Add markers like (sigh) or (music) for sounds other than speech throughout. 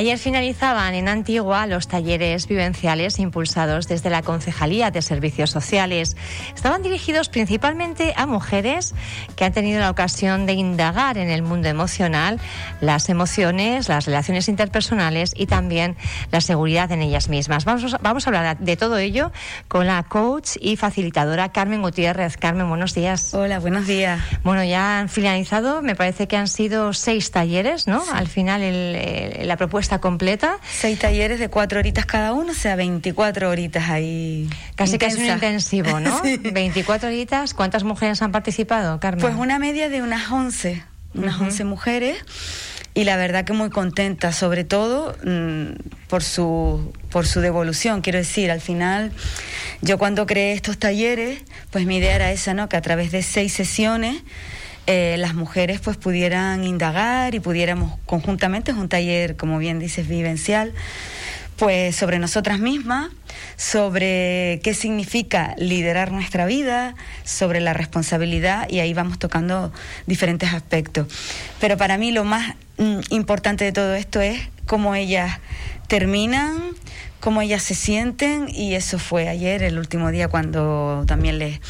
Ayer finalizaban en Antigua los talleres vivenciales impulsados desde la Concejalía de Servicios Sociales. Estaban dirigidos principalmente a mujeres que han tenido la ocasión de indagar en el mundo emocional, las emociones, las relaciones interpersonales y también la seguridad en ellas mismas. Vamos, vamos a hablar de todo ello con la coach y facilitadora Carmen Gutiérrez. Carmen, buenos días. Hola, buenos días. Bueno, ya han finalizado, me parece que han sido seis talleres, ¿no? Al final la propuesta está completa. Seis talleres de cuatro horitas cada uno, o sea, 24 horitas ahí. Casi que es un intensivo, ¿no? (laughs) 24 horitas. ¿Cuántas mujeres han participado, Carmen? Pues una media de unas 11, unas 11 mujeres. Y la verdad que muy contenta, sobre todo mm, por, su, por su devolución. Quiero decir, al final, yo cuando creé estos talleres, pues mi idea era esa, ¿no? Que a través de seis sesiones eh, las mujeres pues pudieran indagar y pudiéramos conjuntamente, es un taller, como bien dices, vivencial, pues sobre nosotras mismas, sobre qué significa liderar nuestra vida, sobre la responsabilidad y ahí vamos tocando diferentes aspectos. Pero para mí lo más mm, importante de todo esto es cómo ellas terminan, cómo ellas se sienten y eso fue ayer, el último día cuando también les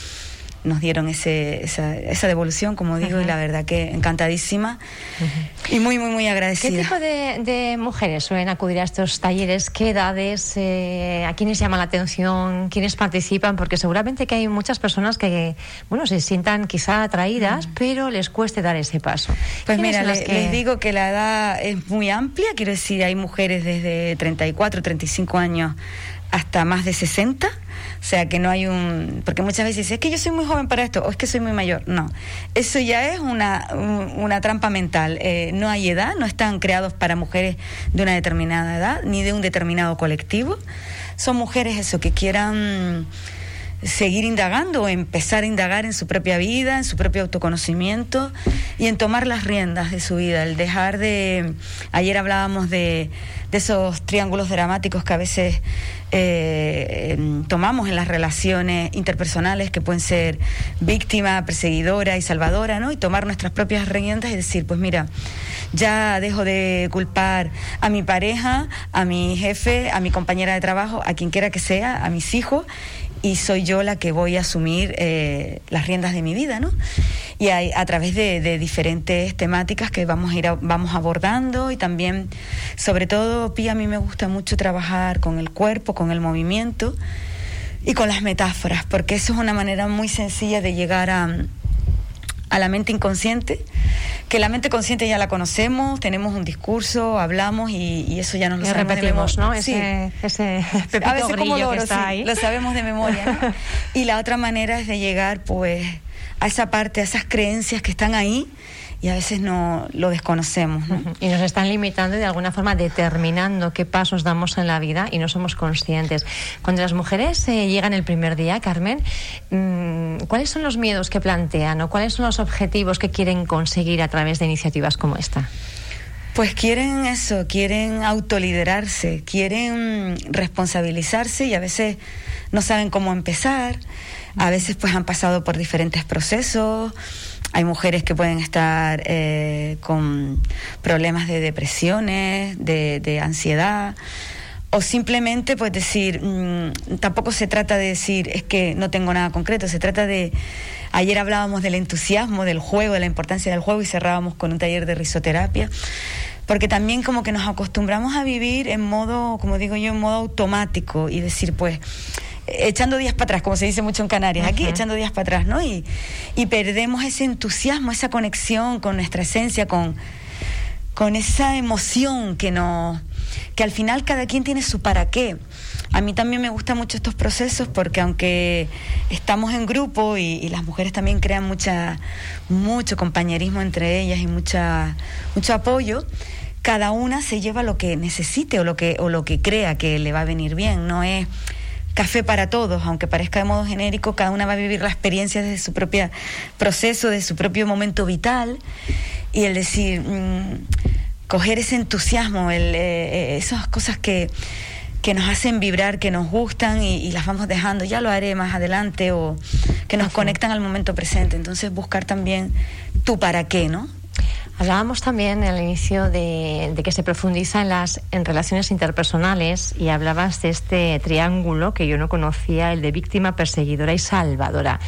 nos dieron ese, esa, esa devolución, como digo, y la verdad que encantadísima y muy, muy, muy agradecida. ¿Qué tipo de, mujeres suelen acudir a estos talleres? ¿Qué edades? Eh, ¿A quiénes llaman la atención? ¿Quiénes participan? Porque seguramente que hay muchas personas que, bueno, se sientan quizá atraídas, pero les cueste dar ese paso. Pues mira, les digo que la edad es muy amplia, quiero decir, hay mujeres desde 34, 35 años hasta más de 60 o sea, que no hay un... Porque muchas veces dicen, es que yo soy muy joven para esto, o es que soy muy mayor. No, eso ya es una, una trampa mental. Eh, no hay edad, no están creados para mujeres de una determinada edad, ni de un determinado colectivo. Son mujeres eso, que quieran seguir indagando o empezar a indagar en su propia vida, en su propio autoconocimiento y en tomar las riendas de su vida, el dejar de... Ayer hablábamos de, de esos triángulos dramáticos que a veces eh, tomamos en las relaciones interpersonales que pueden ser víctima, perseguidora y salvadora, ¿no? Y tomar nuestras propias riendas y decir, pues mira, ya dejo de culpar a mi pareja, a mi jefe, a mi compañera de trabajo, a quien quiera que sea, a mis hijos, y soy yo la que voy a asumir eh, las riendas de mi vida, ¿no? Y hay, a través de, diferentes temáticas que vamos a ir vamos abordando y también, sobre todo, Pía, a mí me gusta mucho trabajar con el cuerpo, con el movimiento y con las metáforas, porque eso es una manera muy sencilla de llegar a, a la mente inconsciente, que la mente consciente ya la conocemos, tenemos un discurso, hablamos y, eso ya nos lo repetimos, ¿no? Ese, ese a veces como que está ahí. lo sabemos de memoria. (laughs) y la otra manera es de llegar, pues, a esa parte, a esas creencias que están ahí y a veces no lo desconocemos. Y nos están limitando y de alguna forma determinando qué pasos damos en la vida y no somos conscientes. Cuando las mujeres eh, llegan el primer día, Carmen, mm, ¿cuáles son los miedos que plantean o cuáles son los objetivos que quieren conseguir a través de iniciativas como esta? Pues quieren eso, quieren autoliderarse, quieren responsabilizarse y a veces no saben cómo empezar, a veces pues han pasado por diferentes procesos. Hay mujeres que pueden estar eh, con problemas de depresiones, de, ansiedad, o simplemente pues decir, mm, tampoco se trata de decir es que no tengo nada concreto, se trata de, ayer hablábamos del entusiasmo, del juego, de la importancia del juego y cerrábamos con un taller de risoterapia, porque también como que nos acostumbramos a vivir en modo, como digo yo, en modo automático y decir pues echando días para atrás, como se dice mucho en Canarias, aquí echando días para atrás, ¿no? Y, y, perdemos ese entusiasmo, esa conexión con nuestra esencia, con, con esa emoción que nos que al final cada quien tiene su para qué. A mí también me gustan mucho estos procesos porque aunque estamos en grupo y, las mujeres también crean mucha, mucho compañerismo entre ellas y mucha, mucho apoyo, cada una se lleva lo que necesite o lo que, o lo que crea que le va a venir bien. No es café para todos, aunque parezca de modo genérico, cada una va a vivir la experiencia desde su propio proceso, de su propio momento vital, y el decir, mm, coger ese entusiasmo, el, eh, eh, esas cosas que, que nos hacen vibrar, que nos gustan y, las vamos dejando, ya lo haré más adelante, o que nos conectan al momento presente. Entonces buscar también tu para qué, ¿no? Hablábamos también al inicio de, que se profundiza en las en relaciones interpersonales y hablabas de este triángulo que yo no conocía, el de víctima, perseguidora y salvadora.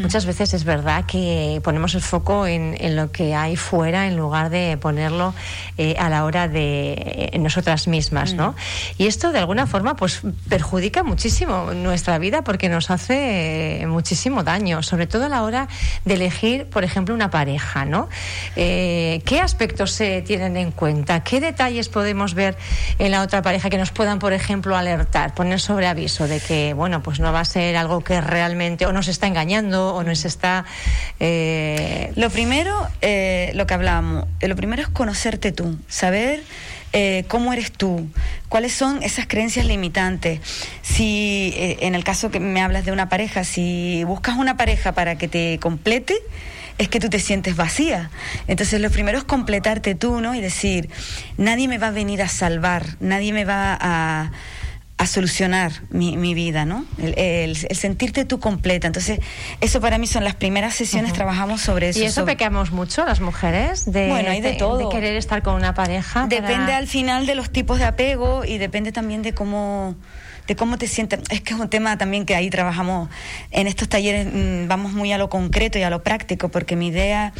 Muchas veces es verdad que ponemos el foco en, lo que hay fuera en lugar de ponerlo eh, a la hora de nosotras mismas, ¿no? Y esto de alguna forma pues perjudica muchísimo nuestra vida porque nos hace muchísimo daño, sobre todo a la hora de elegir, por ejemplo, una pareja, ¿no? Eh, ¿Qué aspectos se tienen en cuenta? ¿Qué detalles podemos ver en la otra pareja que nos puedan, por ejemplo, alertar, poner sobre aviso de que, bueno, pues no va a ser algo que realmente o nos está engañando o nos está... Eh, lo primero, eh, lo que hablábamos, eh, lo primero es conocerte tú, saber... cómo eres tú, cuáles son esas creencias limitantes. Si en el caso que me hablas de una pareja, si buscas una pareja para que te complete, es que tú te sientes vacía. Entonces lo primero es completarte tú, ¿no? Y decir, nadie me va a venir a salvar, nadie me va a, solucionar mi, vida, ¿no? El, sentirte tú completa. Entonces, eso para mí son las primeras sesiones, trabajamos sobre eso. ¿Y eso pecamos mucho las mujeres? De, bueno, hay de, todo. De querer estar con una pareja. Depende al final de los tipos de apego y depende también de cómo de cómo te sientes. Es que es un tema también que ahí trabajamos en estos talleres, mm, vamos muy a lo concreto y a lo práctico, porque mi idea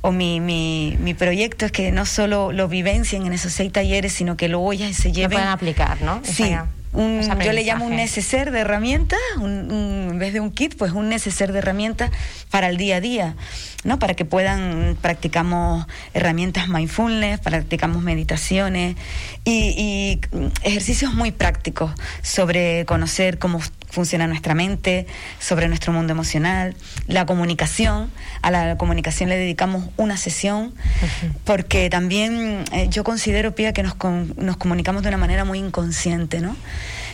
o mi, mi, mi proyecto es que no solo lo vivencien en esos seis talleres, sino que luego ya se lleven. Lo pueden aplicar, ¿no? Sí yo le llamo un neceser de herramientas, en vez de un kit, pues un neceser de herramientas para el día a día, ¿no? Para que puedan, practicamos herramientas mindfulness, practicamos meditaciones y, ejercicios muy prácticos sobre conocer cómo funciona nuestra mente, sobre nuestro mundo emocional, la comunicación. A la comunicación le dedicamos una sesión porque también eh, yo considero, Pía, que nos, nos comunicamos de una manera muy inconsciente, ¿no?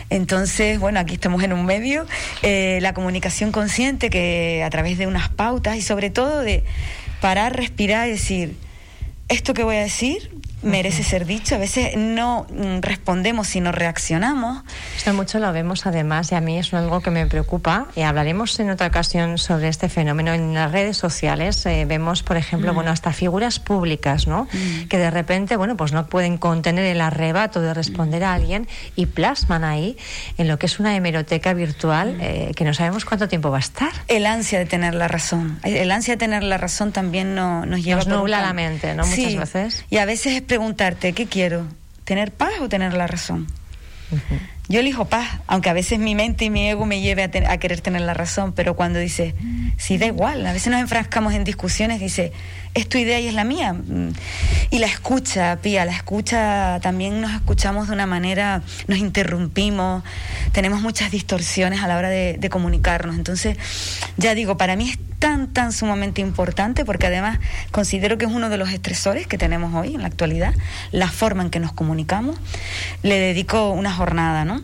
Entonces, bueno, aquí estamos en un medio, eh, la comunicación consciente que a través de unas pautas y sobre todo de parar, respirar y decir, esto que voy a decir merece ser dicho. A veces no mm, respondemos, sino reaccionamos. Esto mucho lo vemos además y a mí es algo que me preocupa y hablaremos en otra ocasión sobre este fenómeno en las redes sociales. Eh, vemos, por ejemplo, mm. bueno, hasta figuras públicas, ¿no? Mm. Que de repente, bueno, pues no pueden contener el arrebato de responder a alguien y plasman ahí en lo que es una hemeroteca virtual eh, que no sabemos cuánto tiempo va a estar. El ansia de tener la razón. El ansia de tener la razón también no, nos lleva... Nos nubla la mente, ¿no? Muchas veces. Y a veces es preguntarte, ¿qué quiero? ¿Tener paz o tener la razón? Yo elijo paz, aunque a veces mi mente y mi ego me lleve a, querer tener la razón, pero cuando dice, sí, da igual, a veces nos enfrascamos en discusiones, dice, es tu idea y es la mía. Y la escucha, Pía, la escucha, también nos escuchamos de una manera, nos interrumpimos, tenemos muchas distorsiones a la hora de, comunicarnos. Entonces, ya digo, para mí es tan, tan sumamente importante porque además considero que es uno de los estresores que tenemos hoy en la actualidad, la forma en que nos comunicamos. Le dedico una jornada, ¿no?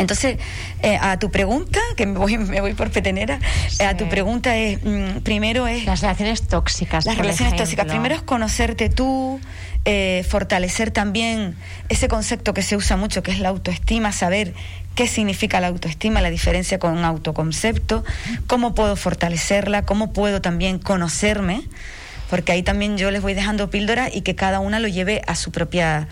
Entonces, eh, a tu pregunta, que me voy, me voy por petenera, eh, a tu pregunta es, mm, primero es... Las relaciones tóxicas. Las relaciones tóxicas. Primero es conocerte tú, eh, fortalecer también ese concepto que se usa mucho, que es la autoestima, saber qué significa la autoestima, la diferencia con un autoconcepto, cómo puedo fortalecerla, cómo puedo también conocerme porque ahí también yo les voy dejando píldoras y que cada una lo lleve a su propia...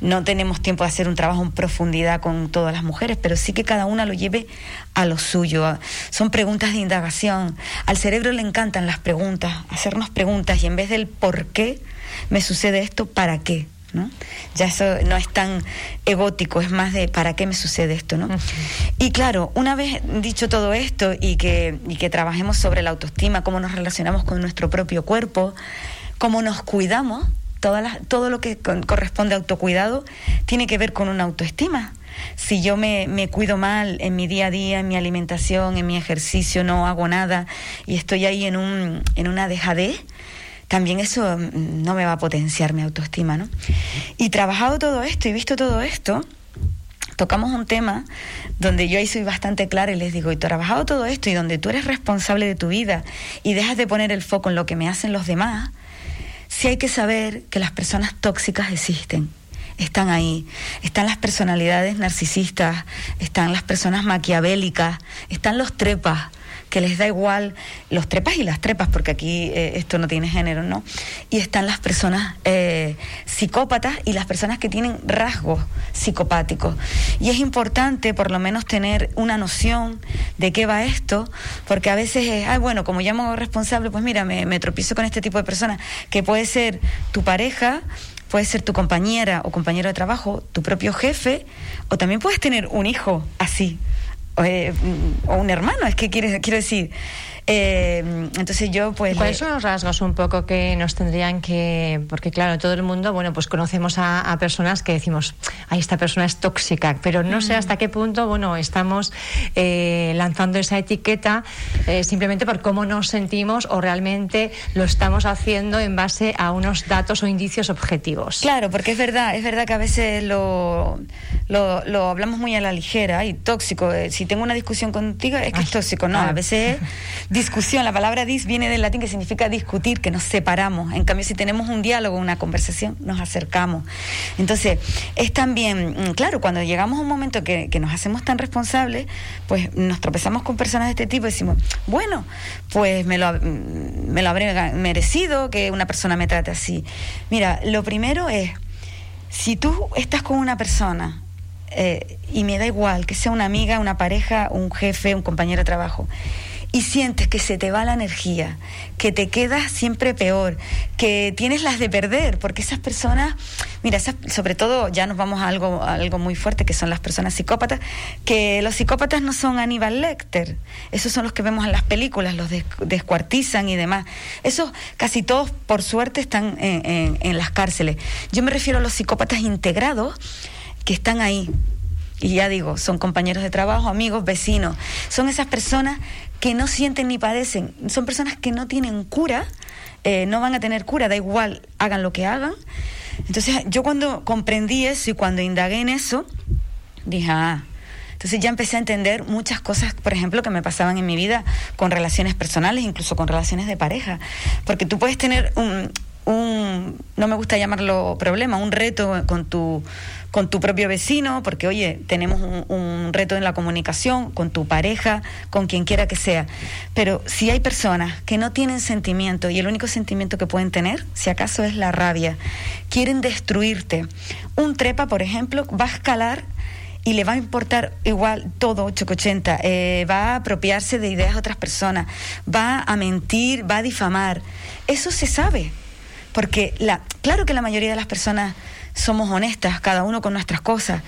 No tenemos tiempo de hacer un trabajo en profundidad con todas las mujeres, pero sí que cada una lo lleve a lo suyo. Son preguntas de indagación. Al cerebro le encantan las preguntas, hacernos preguntas y en vez del por qué me sucede esto, ¿para qué? ¿No? Ya eso no es tan egótico, es más de ¿para qué me sucede esto? ¿no? Y claro, una vez dicho todo esto y que, y que trabajemos sobre la autoestima, cómo nos relacionamos con nuestro propio cuerpo, cómo nos cuidamos, todo lo que corresponde a autocuidado tiene que ver con una autoestima. Si yo me, me, cuido mal en mi día a día, en mi alimentación, en mi ejercicio, no hago nada y estoy ahí en, un, en una dejadez, también eso mm, no me va a potenciar mi autoestima, ¿no? Y trabajado todo esto y visto todo esto, tocamos un tema donde yo ahí soy bastante clara y les digo, y trabajado todo esto y donde tú eres responsable de tu vida y dejas de poner el foco en lo que me hacen los demás, sí hay que saber que las personas tóxicas existen. Están ahí, están las personalidades narcisistas, están las personas maquiavélicas, están los trepas, que les da igual los trepas y las trepas, porque aquí eh, esto no tiene género, ¿no? Y están las personas eh, psicópatas y las personas que tienen rasgos psicopáticos. Y es importante por lo menos tener una noción de qué va esto, porque a veces es, ay, bueno, como llamo responsable, pues mira, me, me tropiezo con este tipo de personas, que puede ser tu pareja, puede ser tu compañera o compañero de trabajo, tu propio jefe, o también puedes tener un hijo así, o, eh, un hermano, es que quiero, quiero decir, eh, entonces yo pues... ¿Cuáles son los rasgos un poco que nos tendrían que... Porque claro, todo el mundo, bueno, pues conocemos a, personas que decimos, ay, esta persona es tóxica, pero no sé hasta qué punto, bueno, estamos eh, lanzando esa etiqueta eh, simplemente por cómo nos sentimos o realmente lo estamos haciendo en base a unos datos o indicios objetivos. Claro, porque es verdad, es verdad que a veces lo, lo, hablamos muy a la ligera y tóxico. si tengo una discusión contigo es que es tóxico, no, a veces (laughs) discusión. La palabra dis viene del latín que significa discutir, que nos separamos. En cambio, si tenemos un diálogo, una conversación, nos acercamos. Entonces, es también, mm, claro, cuando llegamos a un momento que, nos hacemos tan responsables, pues nos tropezamos con personas de este tipo y decimos, bueno, pues me lo, mm, me lo habré merecido que una persona me trate así. Mira, lo primero es, si tú estás con una persona, eh, y me da igual que sea una amiga, una pareja, un jefe, un compañero de trabajo, y sientes que se te va la energía, que te quedas siempre peor, que tienes las de perder, porque esas personas, mira, sobre todo ya nos vamos a algo, algo muy fuerte, que son las personas psicópatas, que los psicópatas no son Aníbal Lecter, esos son los que vemos en las películas, los descuartizan y demás. Esos casi todos, por suerte, están en las cárceles. Yo me refiero a los psicópatas integrados que están ahí, y ya digo, son compañeros de trabajo, amigos, vecinos. Son esas personas que no sienten ni padecen. Son personas que no tienen cura, eh, no van a tener cura, da igual, hagan lo que hagan. Entonces yo cuando comprendí eso y cuando indagué en eso, dije, ah, entonces ya empecé a entender muchas cosas, por ejemplo, que me pasaban en mi vida con relaciones personales, incluso con relaciones de pareja. Porque tú puedes tener un, un no me gusta llamarlo problema, un reto con tu con tu propio vecino, porque oye, tenemos un, reto en la comunicación, con tu pareja, con quien quiera que sea. Pero si hay personas que no tienen sentimiento y el único sentimiento que pueden tener, si acaso es la rabia, quieren destruirte. Un trepa, por ejemplo, va a escalar y le va a importar igual todo 880, eh, va a apropiarse de ideas de otras personas, va a mentir, va a difamar. Eso se sabe, porque la, claro que la mayoría de las personas somos honestas, cada uno con nuestras cosas,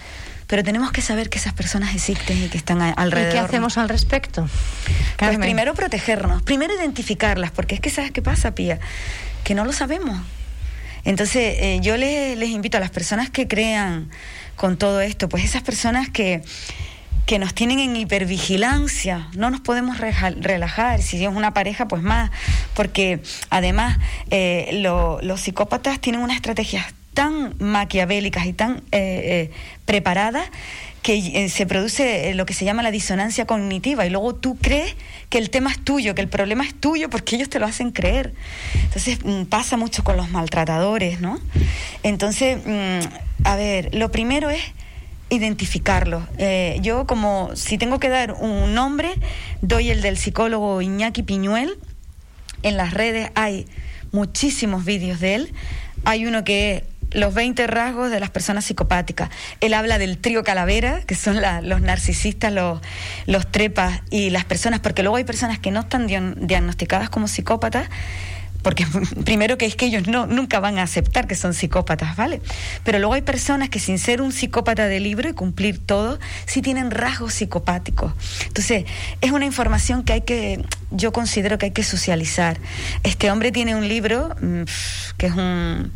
pero tenemos que saber que esas personas existen y que están alrededor. ¿Y qué hacemos al respecto? Pues primero protegernos, primero identificarlas, porque es que sabes qué pasa, Pía, que no lo sabemos. Entonces eh, yo les, les invito a las personas que crean con todo esto, pues esas personas que que nos tienen en hipervigilancia, no nos podemos relajar, si es una pareja, pues más, porque además eh, los psicópatas tienen unas estrategias tan maquiavélicas y tan eh, eh, preparadas que se produce lo que se llama la disonancia cognitiva y luego tú crees que el tema es tuyo, que el problema es tuyo porque ellos te lo hacen creer. Entonces mm, pasa mucho con los maltratadores, ¿no? Entonces, mm, a ver, lo primero es identificarlo. yo como si tengo que dar un nombre, doy el del psicólogo Iñaki Piñuel. En las redes hay muchísimos vídeos de él. Hay uno que es los 20 rasgos de las personas psicopáticas. Él habla del trío calavera, que son los narcisistas, los, los trepas y las personas, porque luego hay personas que no están diagnosticadas como psicópatas, porque (laughs) primero que es que ellos no, nunca van a aceptar que son psicópatas, ¿vale? Pero luego hay personas que sin ser un psicópata de libro y cumplir todo, sí tienen rasgos psicopáticos. Entonces, es una información que hay que, yo considero que hay que socializar. Este hombre tiene un libro mm, que es un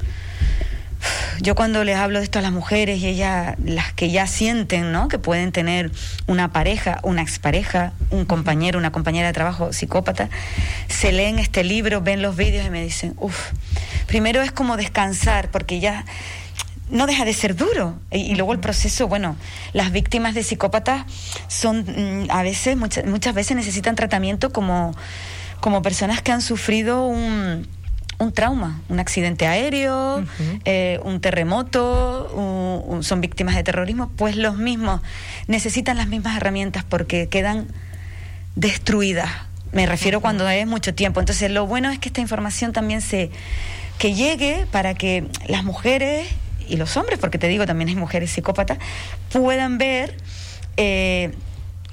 yo cuando les hablo de esto a las mujeres y ellas, las que ya sienten, ¿no? Que pueden tener una pareja, una expareja, un compañero, una compañera de trabajo psicópata, se leen este libro, ven los vídeos y me dicen, uff, primero es como descansar, porque ya no deja de ser duro. Y, luego el proceso, bueno, las víctimas de psicópatas son, mm, a veces, muchas, muchas veces necesitan tratamiento como, como personas que han sufrido un un trauma, un accidente aéreo, eh, un terremoto, son víctimas de terrorismo, pues los mismos necesitan las mismas herramientas porque quedan destruidas. Me refiero cuando es mucho tiempo. Entonces, lo bueno es que esta información también se que llegue para que las mujeres y los hombres, porque te digo, también hay mujeres psicópatas, puedan ver eh,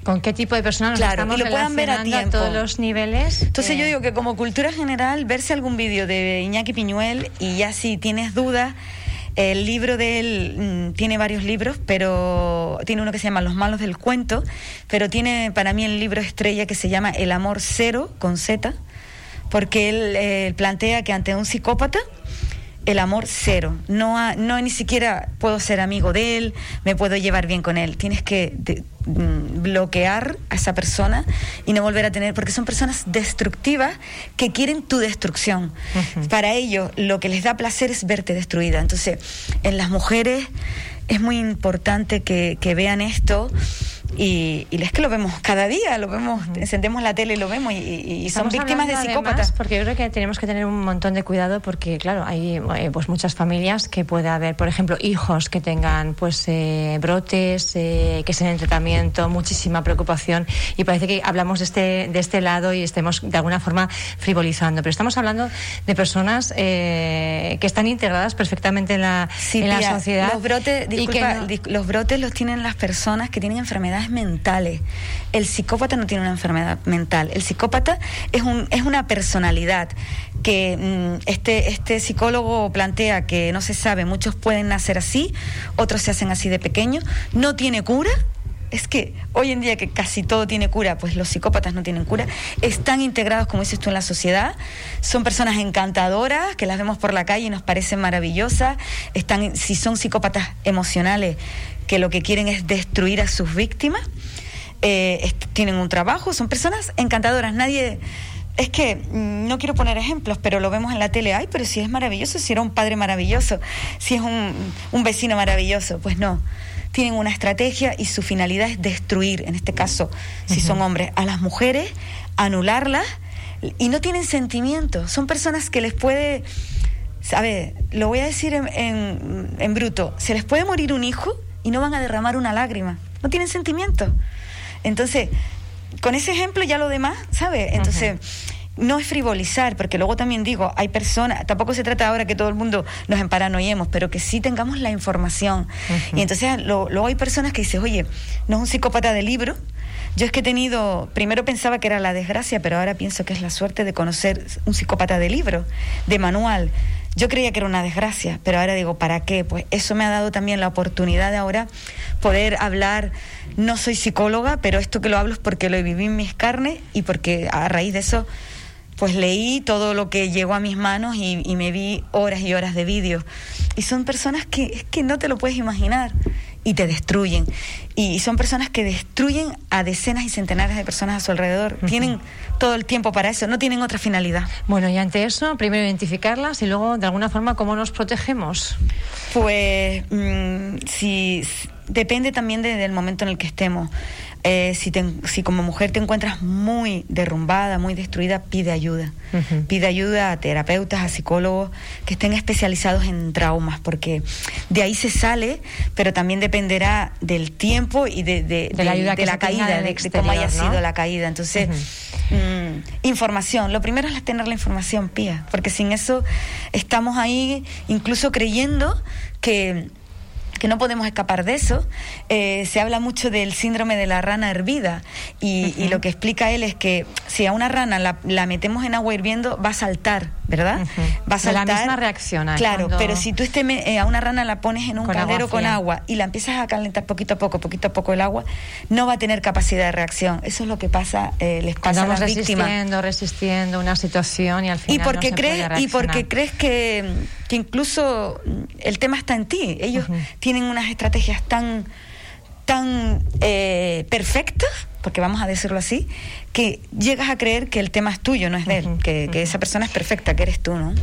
con qué tipo de personas nos estamos y lo puedan ver a, tiempo. todos los niveles. Entonces yo digo que como cultura general, verse algún vídeo de Iñaki Piñuel y ya si tienes dudas, el libro de él mm, tiene varios libros, pero tiene uno que se llama Los malos del cuento, pero tiene para mí el libro estrella que se llama El amor cero con Z, porque él eh, plantea que ante un psicópata el amor cero. No, no ni siquiera puedo ser amigo de él, me puedo llevar bien con él. Tienes que mm, bloquear a esa persona y no volver a tener, porque son personas destructivas que quieren tu destrucción. Para ellos lo que les da placer es verte destruida. Entonces, en las mujeres es muy importante que, que vean esto y, y, es que lo vemos cada día, lo vemos, encendemos la tele y lo vemos y, son víctimas de psicópatas. porque yo creo que tenemos que tener un montón de cuidado porque, claro, hay eh, pues muchas familias que puede haber, por ejemplo, hijos que tengan pues eh, brotes, eh, que estén en tratamiento, muchísima preocupación y parece que hablamos de este, de este lado y estemos de alguna forma frivolizando, pero estamos hablando de personas que están integradas perfectamente en la, en la sociedad. Los brotes, los brotes los tienen las personas que tienen enfermedades mentales. El psicópata no tiene una enfermedad mental. El psicópata es, un, es una personalidad que mm, este, este psicólogo plantea que no se sabe, muchos pueden nacer así, otros se hacen así de pequeños, no tiene cura, es que hoy en día que casi todo tiene cura, pues los psicópatas no tienen cura, están integrados, como dices tú, en la sociedad, son personas encantadoras, que las vemos por la calle y nos parecen maravillosas, están, si son psicópatas emocionales, que lo que quieren es destruir a sus víctimas, eh, tienen un trabajo, son personas encantadoras, nadie... Es que mm, no quiero poner ejemplos, pero lo vemos en la tele. Ay, pero si es maravilloso, si era un padre maravilloso, si es un, un vecino maravilloso. Pues no tienen una estrategia y su finalidad es destruir, en este caso, si son hombres, a las mujeres, anularlas y no tienen sentimientos. Son personas que les puede, ¿sabe? Lo voy a decir en, en bruto, se les puede morir un hijo y no van a derramar una lágrima. No tienen sentimiento. Entonces, con ese ejemplo ya lo demás, ¿sabe? Entonces, no es frivolizar, porque luego también digo, hay personas, tampoco se trata ahora que todo el mundo nos emparanoyemos, pero que sí tengamos la información. Y entonces luego hay personas que dicen, oye, no es un psicópata de libro. Yo es que he tenido, primero pensaba que era la desgracia, pero ahora pienso que es la suerte de conocer un psicópata de libro, de manual. Yo creía que era una desgracia, pero ahora digo, ¿para qué? Pues eso me ha dado también la oportunidad de ahora poder hablar. No soy psicóloga, pero esto que lo hablo es porque lo viví en mis carnes y porque a raíz de eso, pues leí todo lo que llegó a mis manos y, me vi horas y horas de vídeos. Y son personas que es que no te lo puedes imaginar y te destruyen. Y son personas que destruyen a decenas y centenares de personas a su alrededor. Tienen todo el tiempo para eso, no tienen otra finalidad. Bueno, y ante eso, primero identificarlas y luego, de alguna forma, ¿cómo nos protegemos? Pues mm, si depende también del momento en el que estemos. Eh, si, si como mujer te encuentras muy derrumbada, muy destruida, pide ayuda. Pide ayuda a terapeutas, a psicólogos que estén especializados en traumas, porque de ahí se sale, pero también dependerá del tiempo y de, la, ayuda de la caída, de, cómo haya sido la caída. Entonces, mm, información. Lo primero es tener la información, Pía, porque sin eso estamos ahí incluso creyendo que que no podemos escapar de eso. Eh, se habla mucho del síndrome de la rana hervida y, lo que explica él es que si a una rana la, metemos en agua hirviendo va a saltar, ¿verdad? Va a saltar. la misma reacción. Claro, pero si tú este, eh, a una rana la pones en un caldero con agua y la empiezas a calentar poquito a poco, poquito a poco el agua, no va a tener capacidad de reacción. Eso es lo que pasa, eh, les pasa a las resistiendo, resistiendo una situación y al final y porque no crees y porque crees que, que incluso el tema está en ti. Ellos tienen unas estrategias tan, tan eh, perfectas, porque vamos a decirlo así, que llegas a creer que el tema es tuyo, no es de él, que, esa persona es perfecta, que eres tú, ¿no?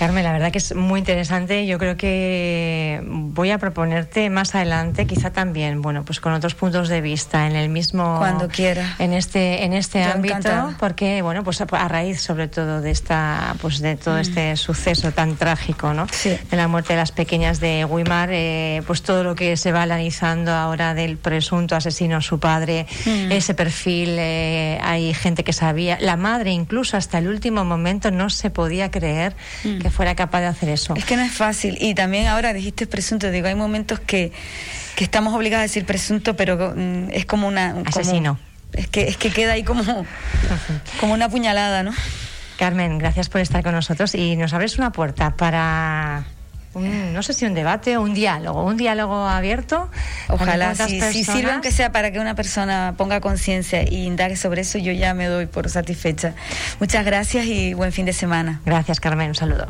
Carmen, la verdad que es muy interesante. Yo creo que voy a proponerte más adelante, quizá también, bueno, pues con otros puntos de vista en el mismo. Cuando quiera. En este, en este ámbito, porque, bueno, pues a, raíz sobre todo de esta, pues de todo mm. este suceso tan trágico, ¿no? Sí. De la muerte de las pequeñas de Guimar, eh, pues todo lo que se va analizando ahora del presunto asesino, su padre, mm. ese perfil, eh, hay gente que sabía, la madre incluso hasta el último momento no se podía creer mm. que fuera capaz de hacer eso. Es que no es fácil. Y también ahora dijiste presunto, digo, hay momentos que, que estamos obligados a decir presunto, pero mm, es como una... Asesino. es, que, es que queda ahí como, como una puñalada, ¿no? Carmen, gracias por estar con nosotros y nos abres una puerta para no sé si un debate o un diálogo, un diálogo abierto. Ojalá, si, si sirve aunque sea para que una persona ponga conciencia y indague sobre eso, yo ya me doy por satisfecha. Muchas gracias y buen fin de semana. Gracias, Carmen. Un saludo.